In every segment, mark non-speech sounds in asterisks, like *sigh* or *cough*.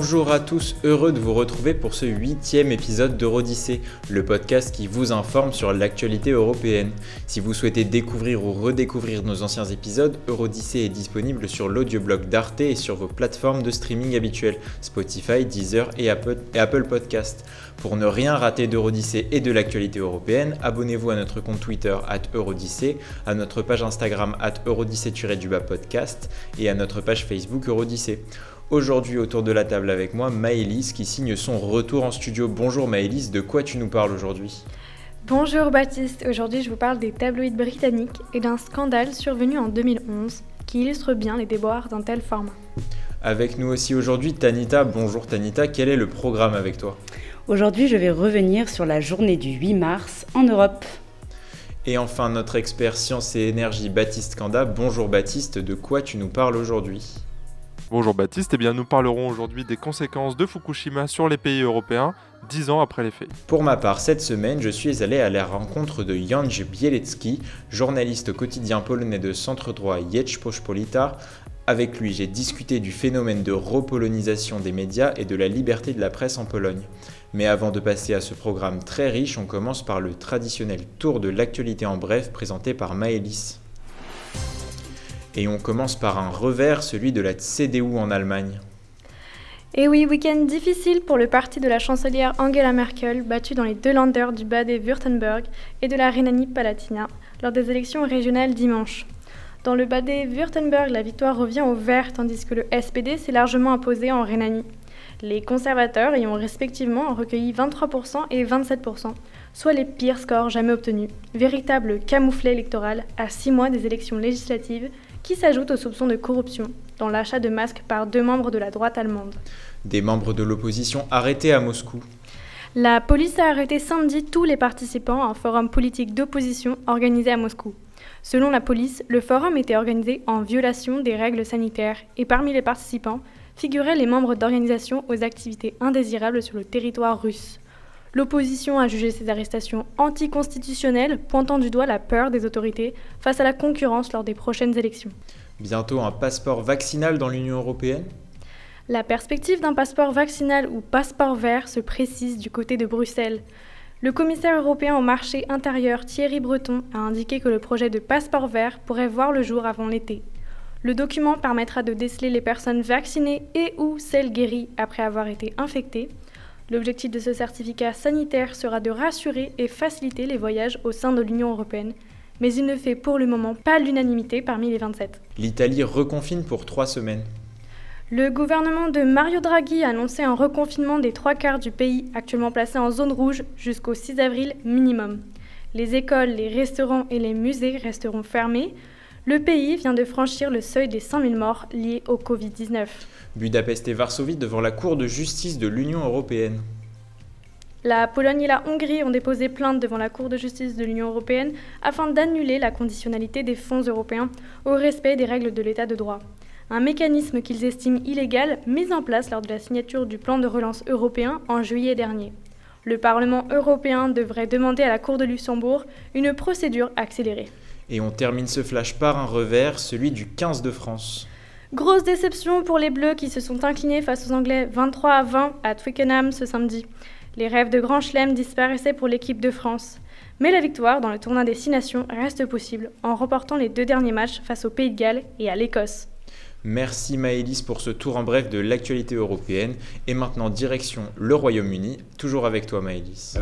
Bonjour à tous, heureux de vous retrouver pour ce huitième épisode d'Eurodyssée, le podcast qui vous informe sur l'actualité européenne. Si vous souhaitez découvrir ou redécouvrir nos anciens épisodes, Eurodyssée est disponible sur l'audioblog d'Arte et sur vos plateformes de streaming habituelles, Spotify, Deezer et Apple, et Apple Podcast. Pour ne rien rater d'Eurodyssée et de l'actualité européenne, abonnez-vous à notre compte Twitter at Eurodyssée, à notre page Instagram at Eurodyssée-podcast et à notre page Facebook Eurodyssée. Aujourd'hui autour de la table avec moi, Maëlys qui signe son retour en studio. Bonjour Maëlys, de quoi tu nous parles aujourd'hui? Bonjour Baptiste, aujourd'hui je vous parle des tabloïds britanniques et d'un scandale survenu en 2011 qui illustre bien les déboires d'un tel format. Avec nous aussi aujourd'hui Tanita. Bonjour Tanita, quel est le programme avec toi? Aujourd'hui je vais revenir sur la journée du 8 mars en Europe. Et enfin notre expert sciences et énergie Baptiste Kanda. Bonjour Baptiste, de quoi tu nous parles aujourd'hui? Bonjour Baptiste, eh bien nous parlerons aujourd'hui des conséquences de Fukushima sur les pays européens, dix ans après les faits. Pour ma part, cette semaine, je suis allé à la rencontre de Janj Bielecki, journaliste quotidien polonais de centre droit Rzeczpospolita. Avec lui, j'ai discuté du phénomène de repolonisation des médias et de la liberté de la presse en Pologne. Mais avant de passer à ce programme très riche, on commence par le traditionnel tour de l'actualité en bref présenté par Maëlys. Et on commence par un revers, celui de la CDU en Allemagne. Et oui, week-end difficile pour le parti de la chancelière Angela Merkel, battu dans les deux landers du Bade-Württemberg et de la Rhénanie-Palatinat lors des élections régionales dimanche. Dans le Bade-Württemberg, la victoire revient au vert, tandis que le SPD s'est largement imposé en Rhénanie. Les conservateurs y ont respectivement recueilli 23% et 27%, soit les pires scores jamais obtenus. Véritable camouflet électoral à six mois des élections législatives qui s'ajoute aux soupçons de corruption dans l'achat de masques par deux membres de la droite allemande. Des membres de l'opposition arrêtés à Moscou. La police a arrêté samedi tous les participants à un forum politique d'opposition organisé à Moscou. Selon la police, le forum était organisé en violation des règles sanitaires et parmi les participants figuraient les membres d'organisations aux activités indésirables sur le territoire russe. L'opposition a jugé ces arrestations anticonstitutionnelles, pointant du doigt la peur des autorités face à la concurrence lors des prochaines élections. Bientôt un passeport vaccinal dans l'Union européenne La perspective d'un passeport vaccinal ou passeport vert se précise du côté de Bruxelles. Le commissaire européen au marché intérieur Thierry Breton a indiqué que le projet de passeport vert pourrait voir le jour avant l'été. Le document permettra de déceler les personnes vaccinées et ou celles guéries après avoir été infectées L'objectif de ce certificat sanitaire sera de rassurer et faciliter les voyages au sein de l'Union européenne, mais il ne fait pour le moment pas l'unanimité parmi les 27. L'Italie reconfine pour trois semaines. Le gouvernement de Mario Draghi a annoncé un reconfinement des trois quarts du pays actuellement placé en zone rouge jusqu'au 6 avril minimum. Les écoles, les restaurants et les musées resteront fermés. Le pays vient de franchir le seuil des 100 000 morts liés au Covid-19. Budapest et Varsovie devant la Cour de justice de l'Union européenne. La Pologne et la Hongrie ont déposé plainte devant la Cour de justice de l'Union européenne afin d'annuler la conditionnalité des fonds européens au respect des règles de l'état de droit. Un mécanisme qu'ils estiment illégal mis en place lors de la signature du plan de relance européen en juillet dernier. Le Parlement européen devrait demander à la Cour de Luxembourg une procédure accélérée. Et on termine ce flash par un revers, celui du 15 de France. Grosse déception pour les Bleus qui se sont inclinés face aux Anglais 23 à 20 à Twickenham ce samedi. Les rêves de Grand Chelem disparaissaient pour l'équipe de France. Mais la victoire dans le tournoi des Six Nations reste possible en remportant les deux derniers matchs face au Pays de Galles et à l'Écosse. Merci Maëlys pour ce tour en bref de l'actualité européenne. Et maintenant, direction le Royaume-Uni. Toujours avec toi, Maëlys.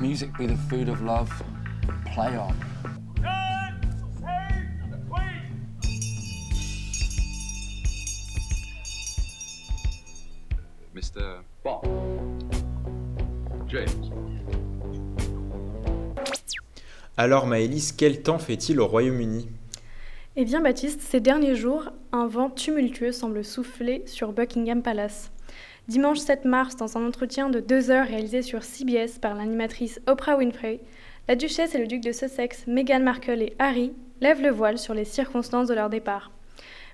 Music be the food of love, play on. Mr. James. Alors Maëlys, quel temps fait-il au Royaume-Uni? Eh bien Baptiste, ces derniers jours, un vent tumultueux semble souffler sur Buckingham Palace. Dimanche 7 mars, dans un entretien de deux heures réalisé sur CBS par l'animatrice Oprah Winfrey, la duchesse et le duc de Sussex, Meghan Markle et Harry lèvent le voile sur les circonstances de leur départ.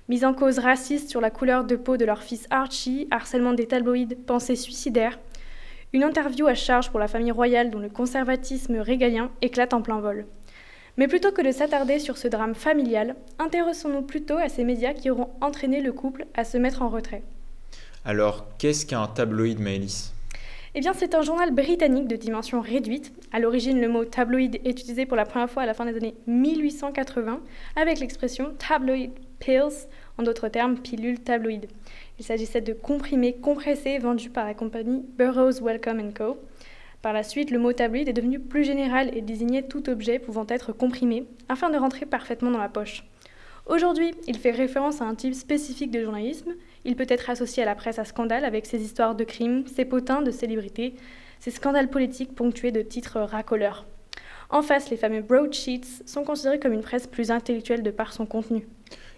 Mise en cause raciste sur la couleur de peau de leur fils Archie, harcèlement des tabloïds, pensées suicidaires, Une interview à charge pour la famille royale dont le conservatisme régalien éclate en plein vol. Mais plutôt que de s'attarder sur ce drame familial, intéressons-nous plutôt à ces médias qui auront entraîné le couple à se mettre en retrait. Alors, qu'est-ce qu'un tabloïd, Maëlys? Eh bien, c'est un journal britannique de dimension réduite. À l'origine, le mot tabloïd est utilisé pour la première fois à la fin des années 1880 avec l'expression tabloid pills, en d'autres termes, pilule tabloïd. Il s'agissait de comprimés compressés vendus par la compagnie Burroughs Wellcome Co. Par la suite, le mot tabloïd est devenu plus général et désignait tout objet pouvant être comprimé afin de rentrer parfaitement dans la poche. Aujourd'hui, il fait référence à un type spécifique de journalisme. Il peut être associé à la presse à scandale avec ses histoires de crimes, ses potins de célébrités, ses scandales politiques ponctués de titres racoleurs. En face, les fameux broadsheets sont considérés comme une presse plus intellectuelle de par son contenu.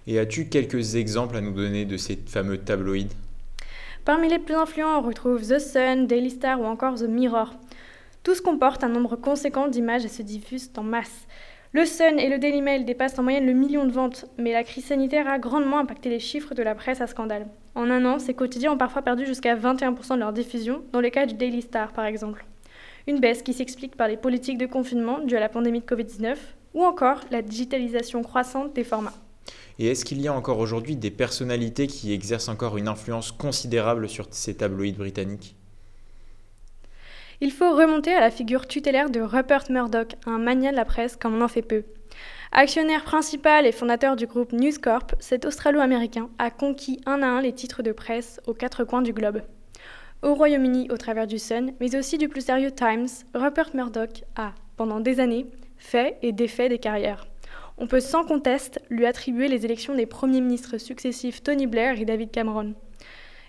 Et as-tu quelques exemples à nous donner de ces fameux tabloïds? Parmi les plus influents, on retrouve The Sun, Daily Star ou encore The Mirror. Tous comportent un nombre conséquent d'images et se diffusent en masse. Le Sun et le Daily Mail dépassent en moyenne le million de ventes, mais la crise sanitaire a grandement impacté les chiffres de la presse à scandale. En un an, ces quotidiens ont parfois perdu jusqu'à 21% de leur diffusion, dans le cas du Daily Star par exemple. Une baisse qui s'explique par les politiques de confinement dues à la pandémie de Covid-19, ou encore la digitalisation croissante des formats. Et est-ce qu'il y a encore aujourd'hui des personnalités qui exercent encore une influence considérable sur ces tabloïds britanniques? Il faut remonter à la figure tutélaire de Rupert Murdoch, un mania de la presse comme on en fait peu. Actionnaire principal et fondateur du groupe News Corp, cet Australo-Américain a conquis un à un les titres de presse aux quatre coins du globe. Au Royaume-Uni au travers du Sun, mais aussi du plus sérieux Times, Rupert Murdoch a, pendant des années, fait et défait des carrières. On peut sans conteste lui attribuer les élections des premiers ministres successifs Tony Blair et David Cameron.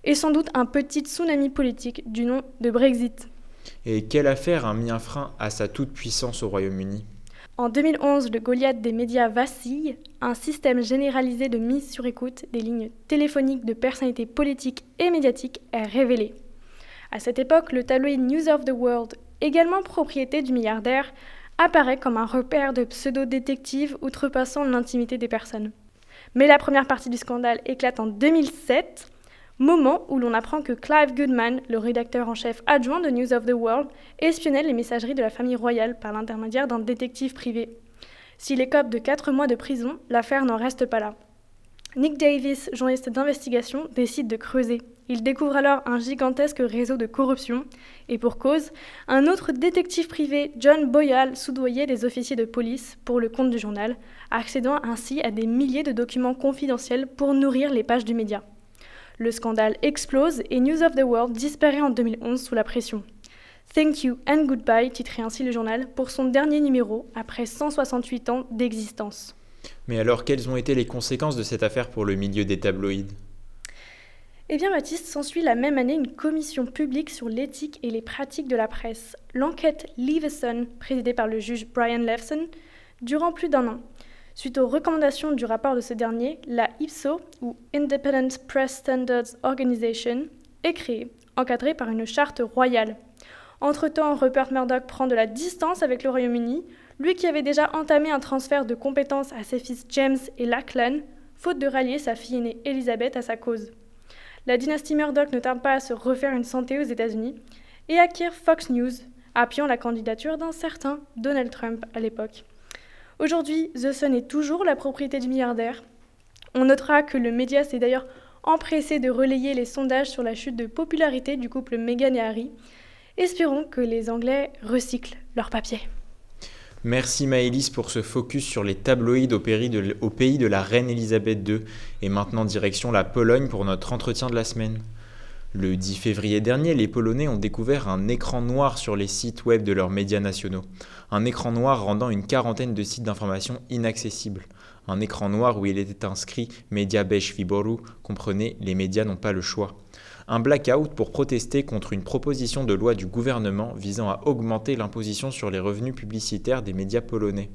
Et sans doute un petit tsunami politique du nom de Brexit. Et quelle affaire a mis un frein à sa toute-puissance au Royaume-Uni En 2011, le Goliath des médias vacille. Un système généralisé de mise sur écoute des lignes téléphoniques de personnalités politiques et médiatiques est révélé. À cette époque, le tabloïd News of the World, également propriété du milliardaire, apparaît comme un repère de pseudo-détectives outrepassant l'intimité des personnes. Mais la première partie du scandale éclate en 2007 moment où l'on apprend que Clive Goodman, le rédacteur en chef adjoint de News of the World, espionnait les messageries de la famille royale par l'intermédiaire d'un détective privé. S'il écope de 4 mois de prison, l'affaire n'en reste pas là. Nick Davis, journaliste d'investigation, décide de creuser. Il découvre alors un gigantesque réseau de corruption, et pour cause, un autre détective privé, John Boyle, soudoyait des officiers de police pour le compte du journal, accédant ainsi à des milliers de documents confidentiels pour nourrir les pages du média. Le scandale explose et News of the World disparaît en 2011 sous la pression. Thank You and Goodbye titrait ainsi le journal pour son dernier numéro après 168 ans d'existence. Mais alors, quelles ont été les conséquences de cette affaire pour le milieu des tabloïds? Eh bien, Baptiste, s'ensuit la même année une commission publique sur l'éthique et les pratiques de la presse. L'enquête Leveson, présidée par le juge Brian Levson, durant plus d'un an. Suite aux recommandations du rapport de ce dernier, la IPSO, ou Independent Press Standards Organization, est créée, encadrée par une charte royale. Entre-temps, Rupert Murdoch prend de la distance avec le Royaume-Uni, lui qui avait déjà entamé un transfert de compétences à ses fils James et Lachlan, faute de rallier sa fille aînée Elizabeth à sa cause. La dynastie Murdoch ne tarde pas à se refaire une santé aux États-Unis et acquiert Fox News, appuyant la candidature d'un certain Donald Trump à l'époque. Aujourd'hui, The Sun est toujours la propriété du milliardaire. On notera que le média s'est d'ailleurs empressé de relayer les sondages sur la chute de popularité du couple Meghan et Harry. Espérons que les Anglais recyclent leur papier. Merci Maëlys pour ce focus sur les tabloïds au, au pays de la reine Elisabeth II et maintenant direction la Pologne pour notre entretien de la semaine. Le 10 février dernier, les Polonais ont découvert un écran noir sur les sites web de leurs médias nationaux. Un écran noir rendant une quarantaine de sites d'information inaccessibles. Un écran noir où il était inscrit Media Bez Wyboru, comprenez, les médias n'ont pas le choix. Un blackout pour protester contre une proposition de loi du gouvernement visant à augmenter l'imposition sur les revenus publicitaires des médias polonais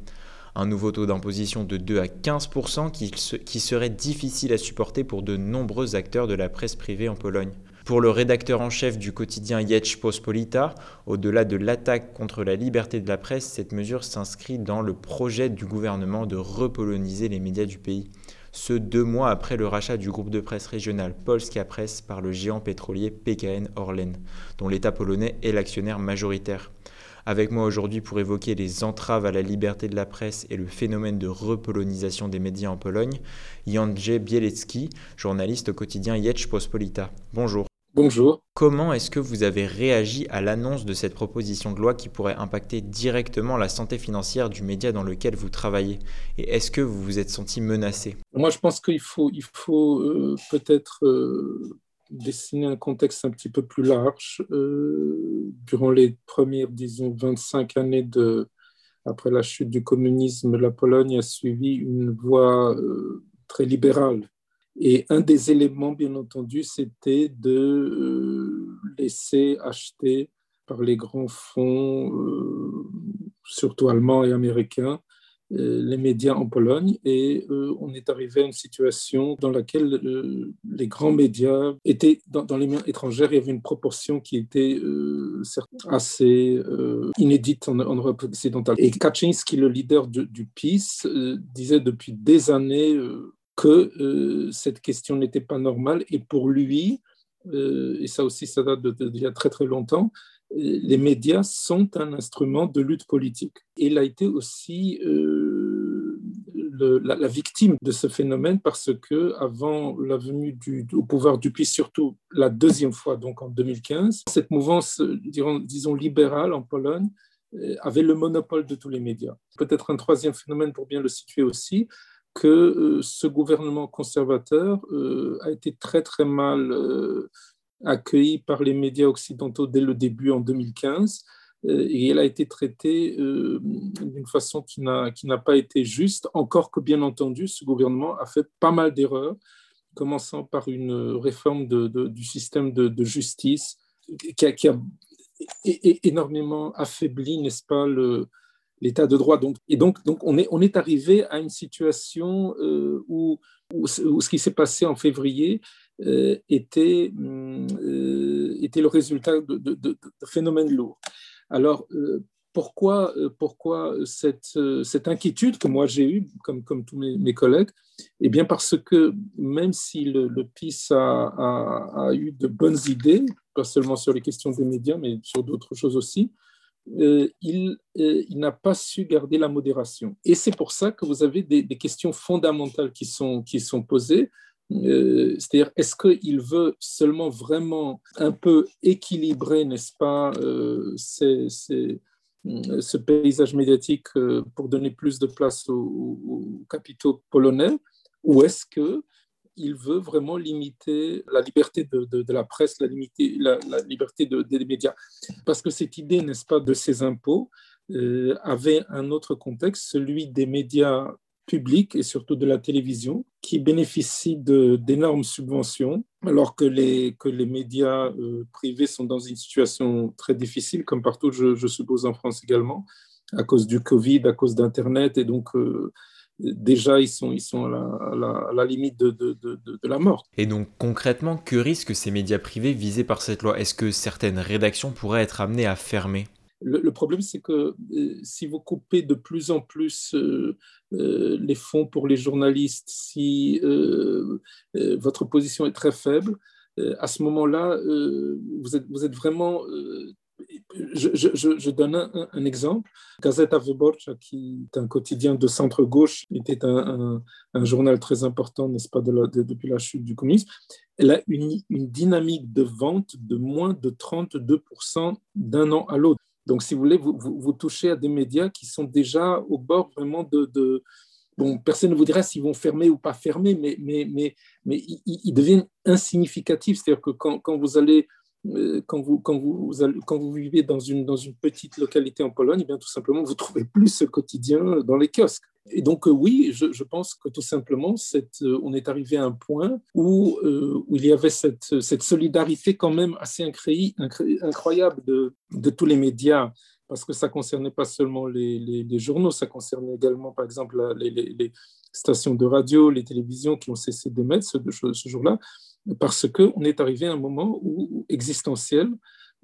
un nouveau taux d'imposition de 2 à 15% qui, qui, serait difficile à supporter pour de nombreux acteurs de la presse privée en Pologne. Pour le rédacteur en chef du quotidien Pospolita, au-delà de l'attaque contre la liberté de la presse, cette mesure s'inscrit dans le projet du gouvernement de repoloniser les médias du pays. ce deux mois après le rachat du groupe de presse régional Polska Press par le géant pétrolier PKN Orlen, dont l'État polonais est l'actionnaire majoritaire. Avec moi aujourd'hui pour évoquer les entraves à la liberté de la presse et le phénomène de repolonisation des médias en Pologne, Jandrzej Bielecki, journaliste au quotidien Pospolita. Bonjour. Bonjour. Comment est-ce que vous avez réagi à l'annonce de cette proposition de loi qui pourrait impacter directement la santé financière du média dans lequel vous travaillez? Et est-ce que vous vous êtes senti menacé? Moi, je pense qu'il faut, il faut euh, peut-être euh, dessiner un contexte un petit peu plus large. Euh, durant les premières, disons, 25 années de, après la chute du communisme, la Pologne a suivi une voie très libérale et un des éléments, bien entendu, c'était de euh, laisser acheter par les grands fonds, euh, surtout allemands et américains, euh, les médias en Pologne. Et on est arrivé à une situation dans laquelle les grands médias étaient dans, les mains étrangères. Il y avait une proportion qui était assez inédite en, Europe occidentale. Et Kaczynski, le leader du PiS, disait depuis des années que euh, cette question n'était pas normale et pour lui, euh, et ça aussi ça date d'il y a très très longtemps, euh, les médias sont un instrument de lutte politique. Il a été aussi la, victime de ce phénomène parce que avant la venue au pouvoir du PIS, surtout la deuxième fois, donc en 2015, cette mouvance, disons libérale en Pologne, avait le monopole de tous les médias. Peut-être un troisième phénomène pour bien le situer aussi, que euh, ce gouvernement conservateur euh, a été très très mal euh, accueilli par les médias occidentaux dès le début en 2015 et il a été traité d'une façon qui n'a pas été juste, encore que bien entendu, ce gouvernement a fait pas mal d'erreurs, commençant par une réforme du système de, justice qui a, qui a, énormément affaibli, n'est-ce pas, le, l'état de droit. Donc, et donc, donc on, est, on est arrivé à une situation euh, où, où, ce qui s'est passé en février euh, était, euh, était le résultat de, de, phénomènes lourds. Alors, pourquoi, pourquoi cette, cette, inquiétude que moi j'ai eue, comme, comme tous mes, collègues? Eh bien, parce que même si le, PIS a, a, eu de bonnes idées, pas seulement sur les questions des médias, mais sur d'autres choses aussi, euh, il, euh, il n'a pas su garder la modération. Et c'est pour ça que vous avez des, questions fondamentales qui sont, qui sont posées. Euh, c'est-à-dire, est-ce qu'il veut seulement vraiment un peu équilibrer, n'est-ce pas, ce paysage médiatique pour donner plus de place aux capitaux polonais? Ou est-ce que il veut vraiment limiter la liberté de, la presse, la, liberté des médias. Parce que cette idée, n'est-ce pas, de ces impôts euh, avait un autre contexte, celui des médias publics et surtout de la télévision, qui bénéficient d'énormes subventions, alors que les, que les médias euh, privés sont dans une situation très difficile, comme partout, je, suppose, en France également, à cause du Covid, à cause d'Internet, et donc... Euh, déjà ils sont, ils sont à, la, limite de, de, de, la mort. Et donc concrètement, que risquent ces médias privés visés par cette loi? Est-ce que certaines rédactions pourraient être amenées à fermer? Le, problème, c'est que euh, si vous coupez de plus en plus euh, euh, les fonds pour les journalistes, si votre position est très faible, à ce moment-là, vous êtes, vous êtes vraiment je, donne un, exemple. Gazeta Wyborcza, qui est un quotidien de centre-gauche, était un, journal très important, n'est-ce pas, depuis la chute du communisme. Elle a une, dynamique de vente de moins de 32% d'un an à l'autre. Donc, si vous voulez, vous, touchez à des médias qui sont déjà au bord vraiment de, bon, personne ne vous dira s'ils vont fermer ou pas fermer, mais, mais, mais, mais ils, deviennent insignificatifs. C'est-à-dire que quand, quand, vous allez quand vous, quand, vous, quand vous vivez dans une, dans une petite localité en Pologne, eh bien, tout simplement, vous trouvez plus ce quotidien dans les kiosques. Et donc, euh, oui, je, pense que tout simplement, euh, on est arrivé à un point où, où il y avait cette, cette, solidarité quand même assez incroyable de, de, tous les médias, parce que ça concernait pas seulement les, journaux, ça concernait également, par exemple, les, stations de radio, les télévisions qui ont cessé d'émettre ce, ce jour-là parce qu'on est arrivé à un moment existentiel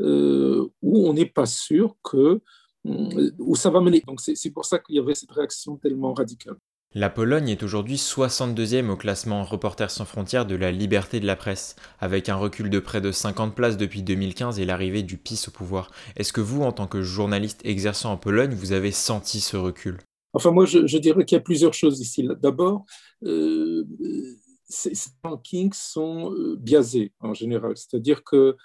euh, où on n'est pas sûr que, euh, où ça va mener. Donc c'est pour ça qu'il y avait cette réaction tellement radicale. La Pologne est aujourd'hui 62e au classement Reporters sans frontières de la liberté de la presse, avec un recul de près de 50 places depuis 2015 et l'arrivée du PiS au pouvoir. Est-ce que vous, en tant que journaliste exerçant en Pologne, vous avez senti ce recul? Enfin, moi, je, dirais qu'il y a plusieurs choses ici. D'abord, euh, ces rankings sont euh, biaisés en général, c'est-à-dire que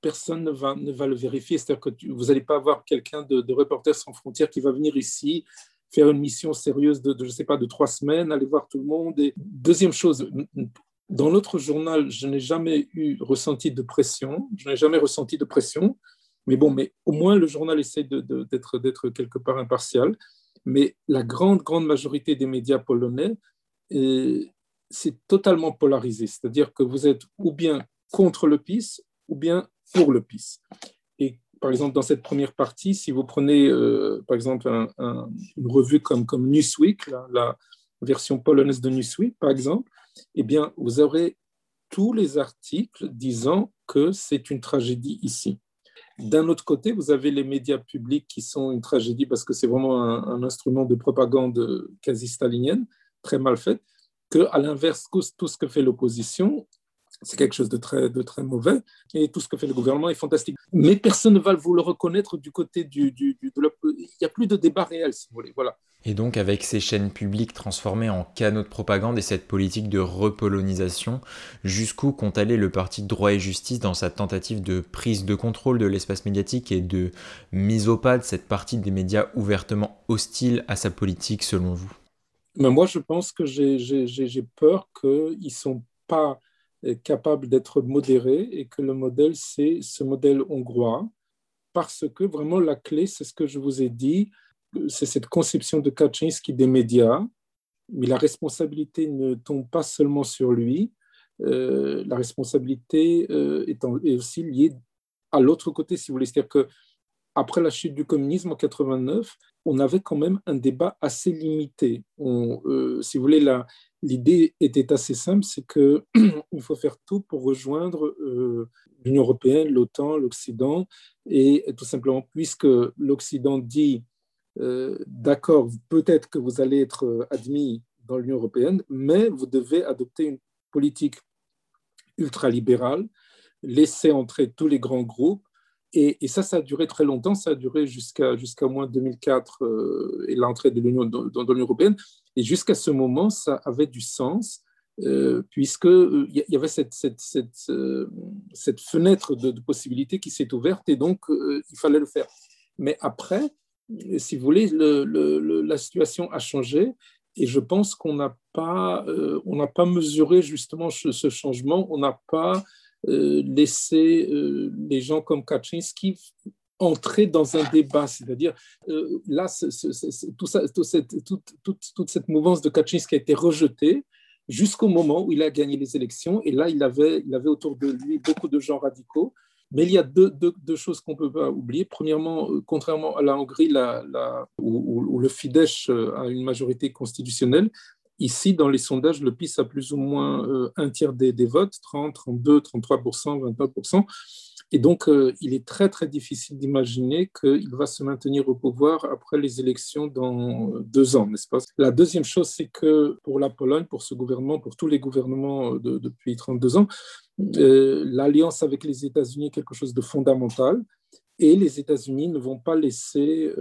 personne ne va, le vérifier, c'est-à-dire que vous n'allez pas avoir quelqu'un de, de Reporters sans frontières qui va venir ici faire une mission sérieuse de, je ne sais pas, de trois semaines, aller voir tout le monde. Deuxième chose, dans notre journal, je n'ai jamais eu ressenti de pression, je n'ai jamais ressenti de pression, mais bon, mais au moins le journal essaie d'être quelque part impartial. Mais la grande, grande majorité des médias polonais, euh, c'est totalement polarisé, c'est-à-dire que vous êtes ou bien contre le PIS ou bien pour le PIS par exemple, dans cette première partie, si vous prenez, euh, par exemple, une revue comme, comme Newsweek, la, version polonaise de Newsweek, par exemple, eh bien, vous aurez tous les articles disant que c'est une tragédie ici. D'un autre côté, vous avez les médias publics qui sont une tragédie parce que c'est vraiment un, instrument de propagande quasi stalinienne, très mal fait, que, à l'inverse, tout ce que fait l'opposition, c'est quelque chose de très, de très mauvais. Et tout ce que fait le gouvernement est fantastique. Mais personne ne va vous le reconnaître du côté du... du, de Il n'y a plus de débat réel, si vous voulez. Voilà. Et donc avec ces chaînes publiques transformées en canaux de propagande et cette politique de repolonisation, jusqu'où compte aller le parti droit et justice dans sa tentative de prise de contrôle de l'espace médiatique et de mise au pas de cette partie des médias ouvertement hostiles à sa politique selon vous? Mais Moi je pense que j'ai peur qu'ils ne sont pas capable d'être modéré et que le modèle, c'est ce modèle hongrois, parce que vraiment la clé, c'est ce que je vous ai dit, c'est cette conception de Kaczynski des médias, mais la responsabilité ne tombe pas seulement sur lui, euh, la responsabilité euh, est, aussi liée à l'autre côté, si vous voulez. C'est-à-dire que après la chute du communisme en 89, on avait quand même un débat assez limité. Euh, si vous voulez, l'idée était assez simple, c'est qu'il *clears throat* faut faire tout pour rejoindre euh, l'Union européenne, l'OTAN, l'Occident, et tout simplement, puisque l'Occident dit, euh, d'accord, peut-être que vous allez être admis dans l'Union européenne, mais vous devez adopter une politique ultralibérale, laisser entrer tous les grands groupes, et, ça, ça a duré très longtemps, ça a duré jusqu'à jusqu'à moins 2004 euh, et l'entrée de l'Union dans, l'Union européenne. Et jusqu'à ce moment, ça avait du sens, euh, puisqu'il euh, y avait cette, cette fenêtre de, possibilité qui s'est ouverte, et donc il fallait le faire. Mais après, si vous voulez, le, le, la situation a changé, et je pense qu'on n'a pas, mesuré justement ce, ce changement, on n'a pas euh, laisser euh, les gens comme Kaczynski entrer dans un débat, c'est-à-dire euh, là, tout ça, cette, toute, toute, cette mouvance de Kaczynski a été rejetée jusqu'au moment où il a gagné les élections, et là, il avait, il avait autour de lui beaucoup de gens radicaux. Mais il y a deux, deux, choses qu'on ne peut pas oublier. Premièrement, contrairement à la Hongrie, la, la, où, où, le Fidesz a une majorité constitutionnelle, Ici, dans les sondages, le PIS a plus ou moins euh, un tiers des, votes, 30, 32, 33 23 Et donc, euh, il est très, très difficile d'imaginer qu'il va se maintenir au pouvoir après les élections dans deux ans, n'est-ce pas? La deuxième chose, c'est que pour la Pologne, pour ce gouvernement, pour tous les gouvernements depuis 32 ans, euh, l'alliance avec les États-Unis est quelque chose de fondamental. Et les États-Unis ne vont pas laisser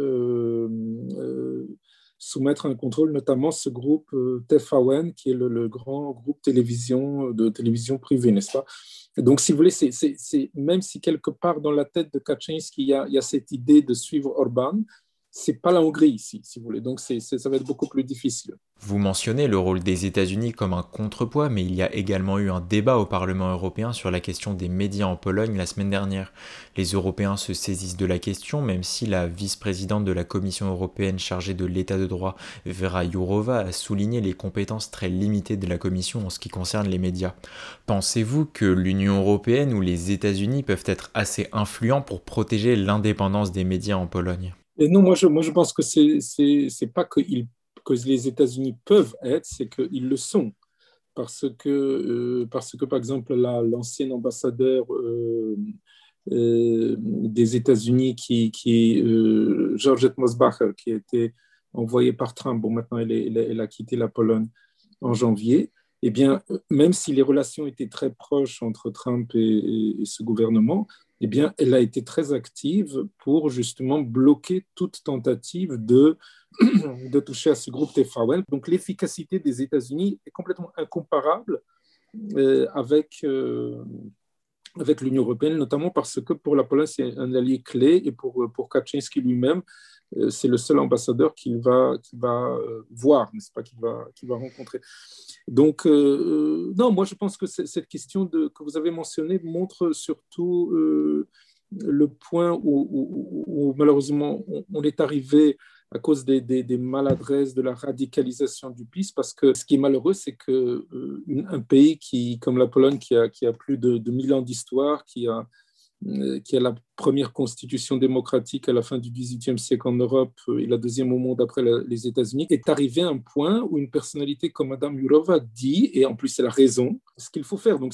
soumettre un contrôle, notamment ce groupe euh, TFAWN, qui est le, grand groupe télévision, de télévision privée, n'est-ce pas? Donc, si vous voulez, c'est, même si quelque part dans la tête de Kaczynski, il y a, il y a cette idée de suivre Orban, c'est pas la Hongrie ici, si vous voulez. Donc, ça va être beaucoup plus difficile. Vous mentionnez le rôle des États-Unis comme un contrepoids, mais il y a également eu un débat au Parlement européen sur la question des médias en Pologne la semaine dernière. Les Européens se saisissent de la question, même si la vice-présidente de la Commission européenne chargée de l'état de droit, Vera Jourova, a souligné les compétences très limitées de la Commission en ce qui concerne les médias. Pensez-vous que l'Union européenne ou les États-Unis peuvent être assez influents pour protéger l'indépendance des médias en Pologne? Et non, moi je, moi je pense que c'est pas qu'ils que les États-Unis peuvent être, c'est qu'ils le sont. Parce que, euh, parce que par exemple, l'ancien ambassadeur euh, euh, des États-Unis, qui, qui Georgette Mosbacher, qui était envoyée par Trump, bon maintenant elle, elle, a quitté la Pologne en janvier, eh bien, même si les relations étaient très proches entre Trump et, ce gouvernement, eh bien, elle a été très active pour justement bloquer toute tentative de, *clears throat* de toucher à ce groupe TFAWEL. Donc, l'efficacité des États-Unis est complètement incomparable euh, avec, euh, avec l'Union européenne, notamment parce que pour la Pologne, c'est un allié clé et pour, pour Kaczynski lui-même, c'est le seul ambassadeur qu'il va, va euh, voir, n'est-ce pas, qu'il va, rencontrer. Donc, euh, non, moi je pense que cette question que vous avez mentionnée montre surtout le point où, malheureusement on, est arrivé à cause des, maladresses, de la radicalisation du PIS, parce que ce qui est malheureux, c'est qu'un pays qui, comme la Pologne, qui a, plus de, de 1000 ans d'histoire, qui a euh, qui est la première constitution démocratique à la fin du XVIIIe siècle en Europe euh, et la deuxième au monde après les États-Unis, est arrivé à un point où une personnalité comme Madame Yurova dit, et en plus elle a raison, ce qu'il faut faire. Donc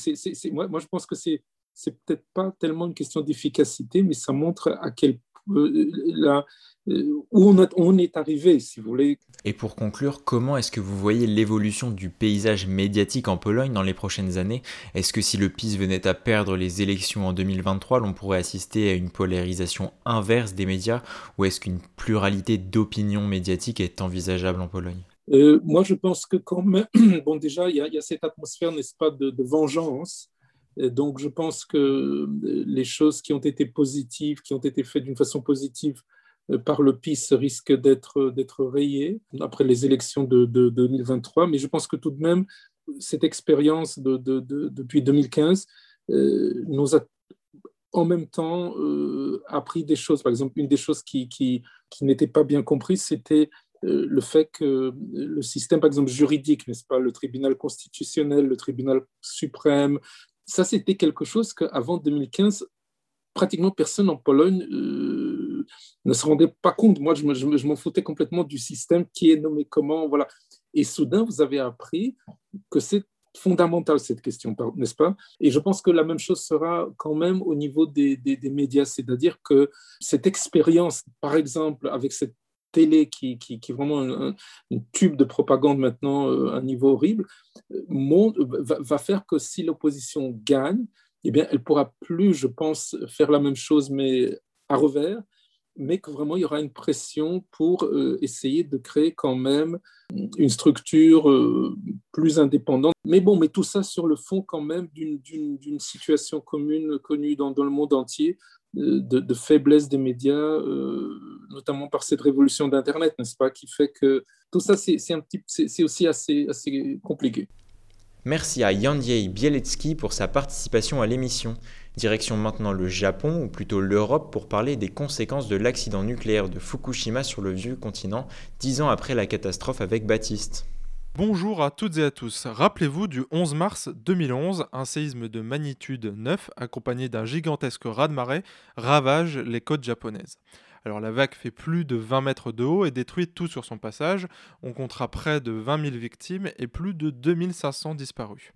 moi, moi, je pense que c'est c'est peut-être pas tellement une question d'efficacité, mais ça montre à quel euh, la, où on, on, est arrivé, si vous voulez. Et pour conclure, comment est-ce que vous voyez l'évolution du paysage médiatique en Pologne dans les prochaines années? Est-ce que si le PiS venait à perdre les élections en 2023, l'on pourrait assister à une polarisation inverse des médias? Ou est-ce qu'une pluralité d'opinions médiatiques est envisageable en Pologne? Euh, Moi, je pense que quand même, *clears throat* bon, déjà, il y, a cette atmosphère, n'est-ce pas, de, de vengeance. Et donc, je pense que les choses qui ont été positives, qui ont été faites d'une façon positive, euh, par le PIS risque d'être d'être rayé après les élections de, 2023. Mais je pense que tout de même, cette expérience de, depuis 2015 euh, nous a en même temps euh, appris des choses. Par exemple, une des choses qui n'était pas bien comprise, c'était le fait que le système, par exemple, juridique, n'est-ce pas, le tribunal constitutionnel, le tribunal suprême, ça, c'était quelque chose qu'avant 2015, pratiquement personne en Pologne ne se rendait pas compte. Moi, je, je, m'en foutais complètement du système qui est nommé comment. Voilà. Et soudain, vous avez appris que c'est fondamental cette question, n'est-ce pas? Et je pense que la même chose sera quand même au niveau des, des, médias, c'est-à-dire que cette expérience, par exemple, avec cette télé qui, qui, est vraiment un, tube de propagande maintenant euh, à un niveau horrible, euh, va, faire que si l'opposition gagne, eh bien, elle pourra plus, je pense, faire la même chose, mais à revers, mais que vraiment il y aura une pression pour euh, essayer de créer quand même une structure plus indépendante. Mais bon, mais tout ça sur le fond quand même d'une situation commune connue dans, dans le monde entier euh, de, faiblesse des médias, notamment par cette révolution d'Internet, n'est-ce pas, qui fait que tout ça c'est aussi assez, assez compliqué. Merci à Yandiei Bielecki pour sa participation à l'émission. Direction maintenant le Japon, ou plutôt l'Europe, pour parler des conséquences de l'accident nucléaire de Fukushima sur le vieux continent, dix ans après la catastrophe avec Baptiste. Bonjour à toutes et à tous. Rappelez-vous du 11 mars 2011, un séisme de magnitude 9 accompagné d'un gigantesque raz-de-marée ravage les côtes japonaises. Alors la vague fait plus de 20 mètres de haut et détruit tout sur son passage. On comptera près de 20 000 victimes et plus de 2500 disparus.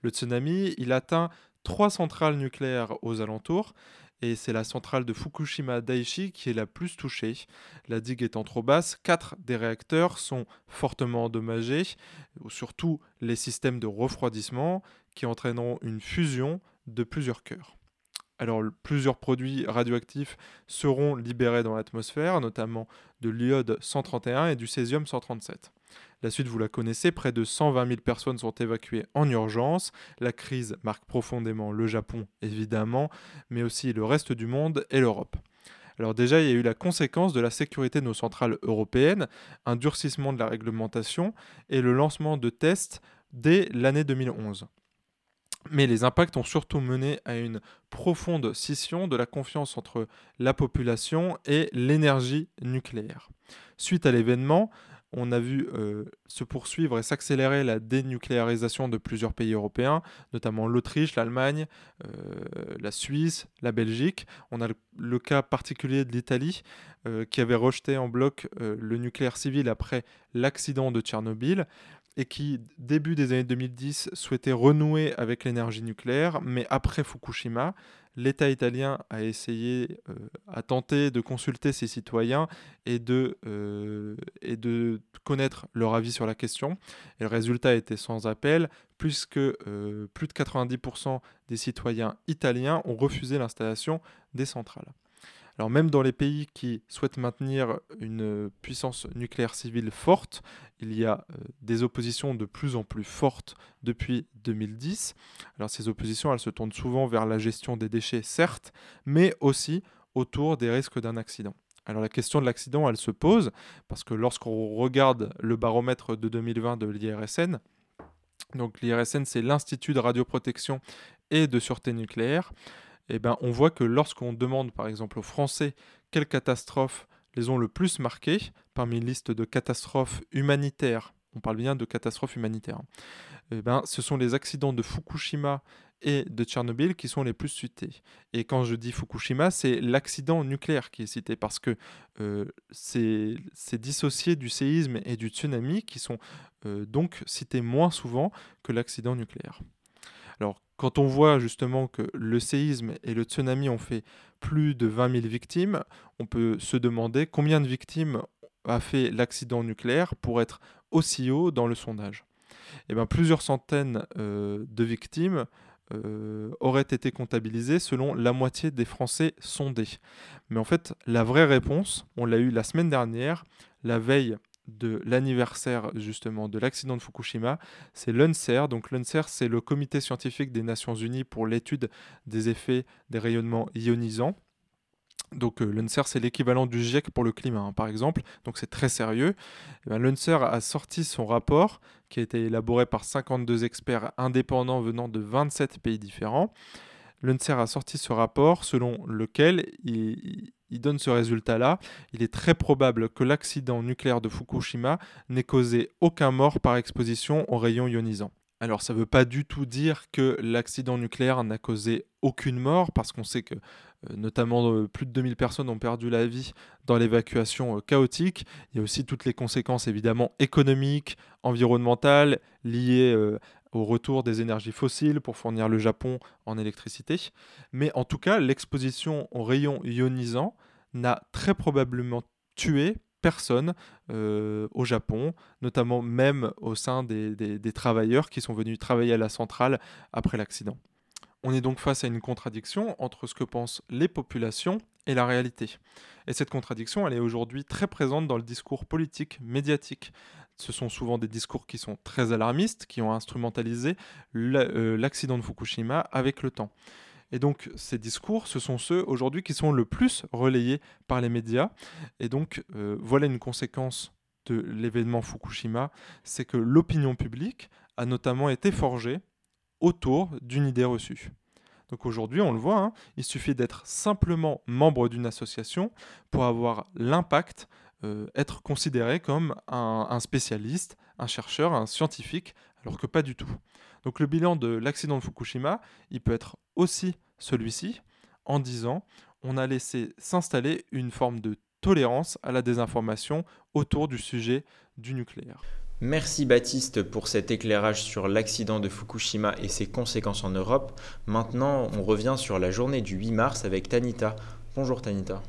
Le tsunami, il atteint trois centrales nucléaires aux alentours et c'est la centrale de Fukushima Daiichi qui est la plus touchée. La digue étant trop basse, quatre des réacteurs sont fortement endommagés, surtout les systèmes de refroidissement qui entraîneront une fusion de plusieurs cœurs. Alors plusieurs produits radioactifs seront libérés dans l'atmosphère, notamment de l'iode 131 et du césium 137. La suite, vous la connaissez, près de 120 000 personnes sont évacuées en urgence. La crise marque profondément le Japon, évidemment, mais aussi le reste du monde et l'Europe. Alors déjà, il y a eu la conséquence de la sécurité de nos centrales européennes, un durcissement de la réglementation et le lancement de tests dès l'année 2011. Mais les impacts ont surtout mené à une profonde scission de la confiance entre la population et l'énergie nucléaire. Suite à l'événement, on a vu euh, se poursuivre et s'accélérer la dénucléarisation de plusieurs pays européens, notamment l'Autriche, l'Allemagne, euh, la Suisse, la Belgique. On a le, cas particulier de l'Italie, euh, qui avait rejeté en bloc le nucléaire civil après l'accident de Tchernobyl et qui, début des années 2010, souhaitait renouer avec l'énergie nucléaire, mais après Fukushima, l'État italien a essayé, euh, a tenté de consulter ses citoyens et de, euh, et de connaître leur avis sur la question. Et le résultat était sans appel, puisque euh, plus de 90% des citoyens italiens ont refusé l'installation des centrales. Alors même dans les pays qui souhaitent maintenir une puissance nucléaire civile forte, il y a euh, des oppositions de plus en plus fortes depuis 2010. Alors ces oppositions, elles se tournent souvent vers la gestion des déchets, certes, mais aussi autour des risques d'un accident. Alors la question de l'accident, elle se pose parce que lorsqu'on regarde le baromètre de 2020 de l'IRSN, donc l'IRSN c'est l'Institut de radioprotection et de sûreté nucléaire, eh ben, on voit que lorsqu'on demande par exemple aux Français quelles catastrophes les ont le plus marquées, parmi une liste de catastrophes humanitaires, on parle bien de catastrophes humanitaires, eh ben, ce sont les accidents de Fukushima et de Tchernobyl qui sont les plus cités. Et quand je dis Fukushima, c'est l'accident nucléaire qui est cité parce que euh, c'est dissocié du séisme et du tsunami qui sont euh, donc cités moins souvent que l'accident nucléaire. Alors quand on voit justement que le séisme et le tsunami ont fait plus de 20 000 victimes, on peut se demander combien de victimes a fait l'accident nucléaire pour être aussi haut dans le sondage. Et eh bien, plusieurs centaines euh, de victimes euh, auraient été comptabilisées selon la moitié des Français sondés. Mais en fait, la vraie réponse, on l'a eu la semaine dernière, la veille de l'anniversaire justement de l'accident de Fukushima, c'est l'UNCER. Donc l'UNCER, c'est le comité scientifique des Nations Unies pour l'étude des effets des rayonnements ionisants. Donc euh, l'UNCER, c'est l'équivalent du GIEC pour le climat, hein, par exemple. Donc c'est très sérieux. Eh ben, L'UNCER a sorti son rapport, qui a été élaboré par 52 experts indépendants venant de 27 pays différents. L'UNCER a sorti ce rapport selon lequel il, il donne ce résultat-là. Il est très probable que l'accident nucléaire de Fukushima n'ait causé aucun mort par exposition aux rayons ionisants. Alors ça ne veut pas du tout dire que l'accident nucléaire n'a causé aucune mort, parce qu'on sait que euh, notamment euh, plus de 2000 personnes ont perdu la vie dans l'évacuation euh, chaotique. Il y a aussi toutes les conséquences évidemment économiques, environnementales, liées au retour des énergies fossiles pour fournir le Japon en électricité. Mais en tout cas, l'exposition aux rayons ionisants n'a très probablement tué personne euh, au Japon, notamment même au sein des, des, travailleurs qui sont venus travailler à la centrale après l'accident. On est donc face à une contradiction entre ce que pensent les populations et la réalité. Et cette contradiction, elle est aujourd'hui très présente dans le discours politique, médiatique ce sont souvent des discours qui sont très alarmistes, qui ont instrumentalisé euh, l'accident de Fukushima avec le temps. Et donc ces discours, ce sont ceux aujourd'hui qui sont le plus relayés par les médias. Et donc euh, voilà une conséquence de l'événement Fukushima, c'est que l'opinion publique a notamment été forgée autour d'une idée reçue. Donc aujourd'hui, on le voit, hein, il suffit d'être simplement membre d'une association pour avoir l'impact euh, être considéré comme un, spécialiste, un chercheur, un scientifique, alors que pas du tout. Donc le bilan de l'accident de Fukushima, il peut être aussi celui-ci, en disant on a laissé s'installer une forme de tolérance à la désinformation autour du sujet du nucléaire. Merci Baptiste pour cet éclairage sur l'accident de Fukushima et ses conséquences en Europe. Maintenant, on revient sur la journée du 8 mars avec Tanita. Bonjour Tanita.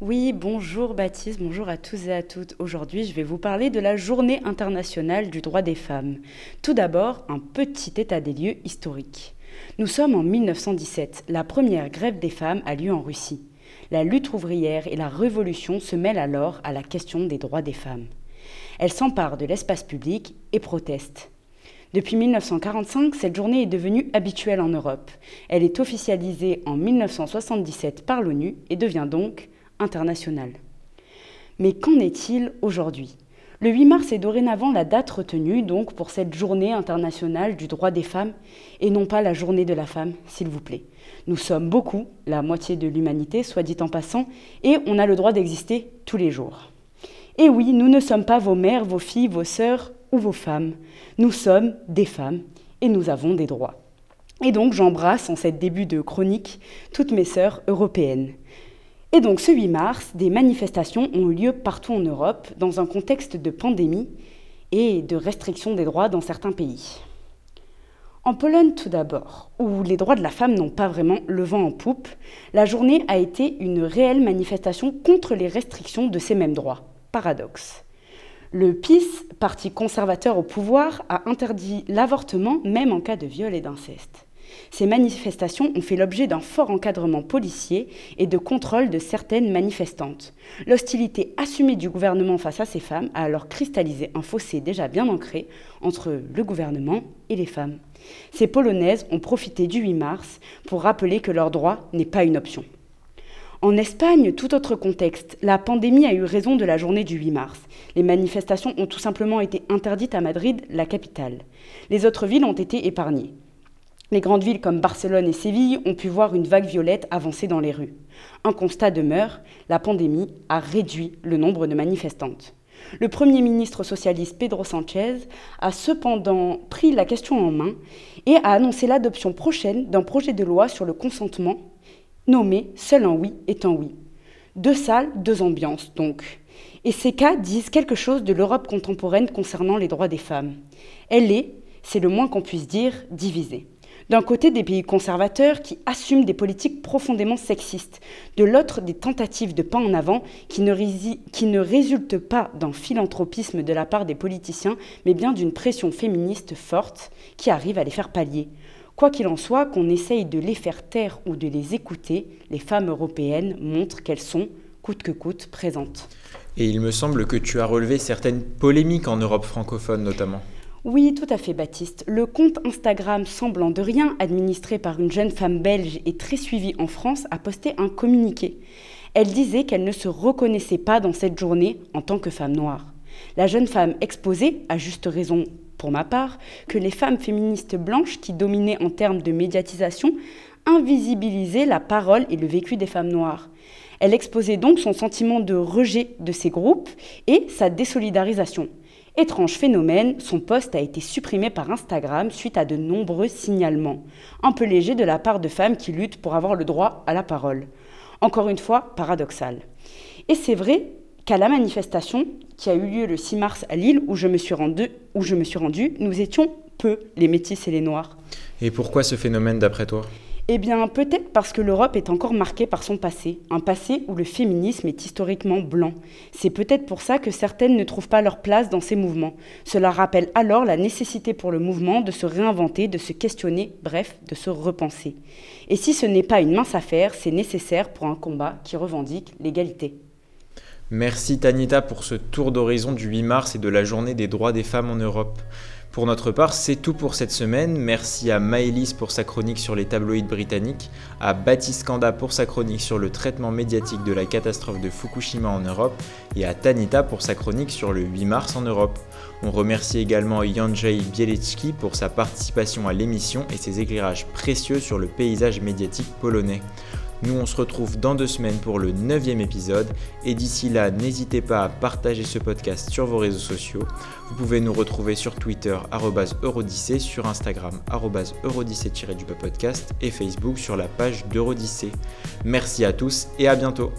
Oui, bonjour Baptiste, bonjour à tous et à toutes. Aujourd'hui, je vais vous parler de la Journée internationale du droit des femmes. Tout d'abord, un petit état des lieux historique. Nous sommes en 1917. La première grève des femmes a lieu en Russie. La lutte ouvrière et la révolution se mêlent alors à la question des droits des femmes. Elles s'emparent de l'espace public et protestent. Depuis 1945, cette journée est devenue habituelle en Europe. Elle est officialisée en 1977 par l'ONU et devient donc internationale. Mais qu'en est-il aujourd'hui? Le 8 mars est dorénavant la date retenue donc pour cette journée internationale du droit des femmes et non pas la journée de la femme, s'il vous plaît. Nous sommes beaucoup, la moitié de l'humanité, soit dit en passant, et on a le droit d'exister tous les jours. Et oui, nous ne sommes pas vos mères, vos filles, vos sœurs ou vos femmes. Nous sommes des femmes et nous avons des droits. Et donc j'embrasse en cette début de chronique toutes mes sœurs européennes. Et donc ce 8 mars, des manifestations ont eu lieu partout en Europe dans un contexte de pandémie et de restriction des droits dans certains pays. En Pologne tout d'abord, où les droits de la femme n'ont pas vraiment le vent en poupe, la journée a été une réelle manifestation contre les restrictions de ces mêmes droits. Paradoxe. Le PIS, parti conservateur au pouvoir, a interdit l'avortement même en cas de viol et d'inceste. Ces manifestations ont fait l'objet d'un fort encadrement policier et de contrôle de certaines manifestantes. L'hostilité assumée du gouvernement face à ces femmes a alors cristallisé un fossé déjà bien ancré entre le gouvernement et les femmes. Ces Polonaises ont profité du 8 mars pour rappeler que leur droit n'est pas une option. En Espagne, tout autre contexte, la pandémie a eu raison de la journée du 8 mars. Les manifestations ont tout simplement été interdites à Madrid, la capitale. Les autres villes ont été épargnées. Les grandes villes comme Barcelone et Séville ont pu voir une vague violette avancer dans les rues. Un constat demeure, la pandémie a réduit le nombre de manifestantes. Le Premier ministre socialiste Pedro Sanchez a cependant pris la question en main et a annoncé l'adoption prochaine d'un projet de loi sur le consentement nommé Seul un oui est un oui. Deux salles, deux ambiances donc. Et ces cas disent quelque chose de l'Europe contemporaine concernant les droits des femmes. Elle est, c'est le moins qu'on puisse dire, divisée. D'un côté, des pays conservateurs qui assument des politiques profondément sexistes. De l'autre, des tentatives de pas en avant qui ne, qui ne résultent pas d'un philanthropisme de la part des politiciens, mais bien d'une pression féministe forte qui arrive à les faire pallier. Quoi qu'il en soit, qu'on essaye de les faire taire ou de les écouter, les femmes européennes montrent qu'elles sont, coûte que coûte, présentes. Et il me semble que tu as relevé certaines polémiques en Europe francophone notamment. Oui, tout à fait, Baptiste. Le compte Instagram Semblant de rien, administré par une jeune femme belge et très suivie en France, a posté un communiqué. Elle disait qu'elle ne se reconnaissait pas dans cette journée en tant que femme noire. La jeune femme exposait, à juste raison pour ma part, que les femmes féministes blanches qui dominaient en termes de médiatisation invisibilisaient la parole et le vécu des femmes noires. Elle exposait donc son sentiment de rejet de ces groupes et sa désolidarisation. Étrange phénomène, son poste a été supprimé par Instagram suite à de nombreux signalements, un peu légers de la part de femmes qui luttent pour avoir le droit à la parole. Encore une fois, paradoxal. Et c'est vrai qu'à la manifestation qui a eu lieu le 6 mars à Lille, où je me suis rendue, où je me suis rendu, nous étions peu, les métis et les noirs. Et pourquoi ce phénomène d'après toi? Eh bien, peut-être parce que l'Europe est encore marquée par son passé, un passé où le féminisme est historiquement blanc. C'est peut-être pour ça que certaines ne trouvent pas leur place dans ces mouvements. Cela rappelle alors la nécessité pour le mouvement de se réinventer, de se questionner, bref, de se repenser. Et si ce n'est pas une mince affaire, c'est nécessaire pour un combat qui revendique l'égalité. Merci Tanita pour ce tour d'horizon du 8 mars et de la journée des droits des femmes en Europe. Pour notre part, c'est tout pour cette semaine. Merci à Maëlys pour sa chronique sur les tabloïds britanniques, à Baptiste Kanda pour sa chronique sur le traitement médiatique de la catastrophe de Fukushima en Europe, et à Tanita pour sa chronique sur le 8 mars en Europe. On remercie également Jandrzej Bielecki pour sa participation à l'émission et ses éclairages précieux sur le paysage médiatique polonais. Nous, on se retrouve dans deux semaines pour le neuvième épisode. Et d'ici là, n'hésitez pas à partager ce podcast sur vos réseaux sociaux. Vous pouvez nous retrouver sur Twitter, Eurodissée, sur Instagram, Eurodissée-podcast et Facebook sur la page d'Eurodyssée. Merci à tous et à bientôt.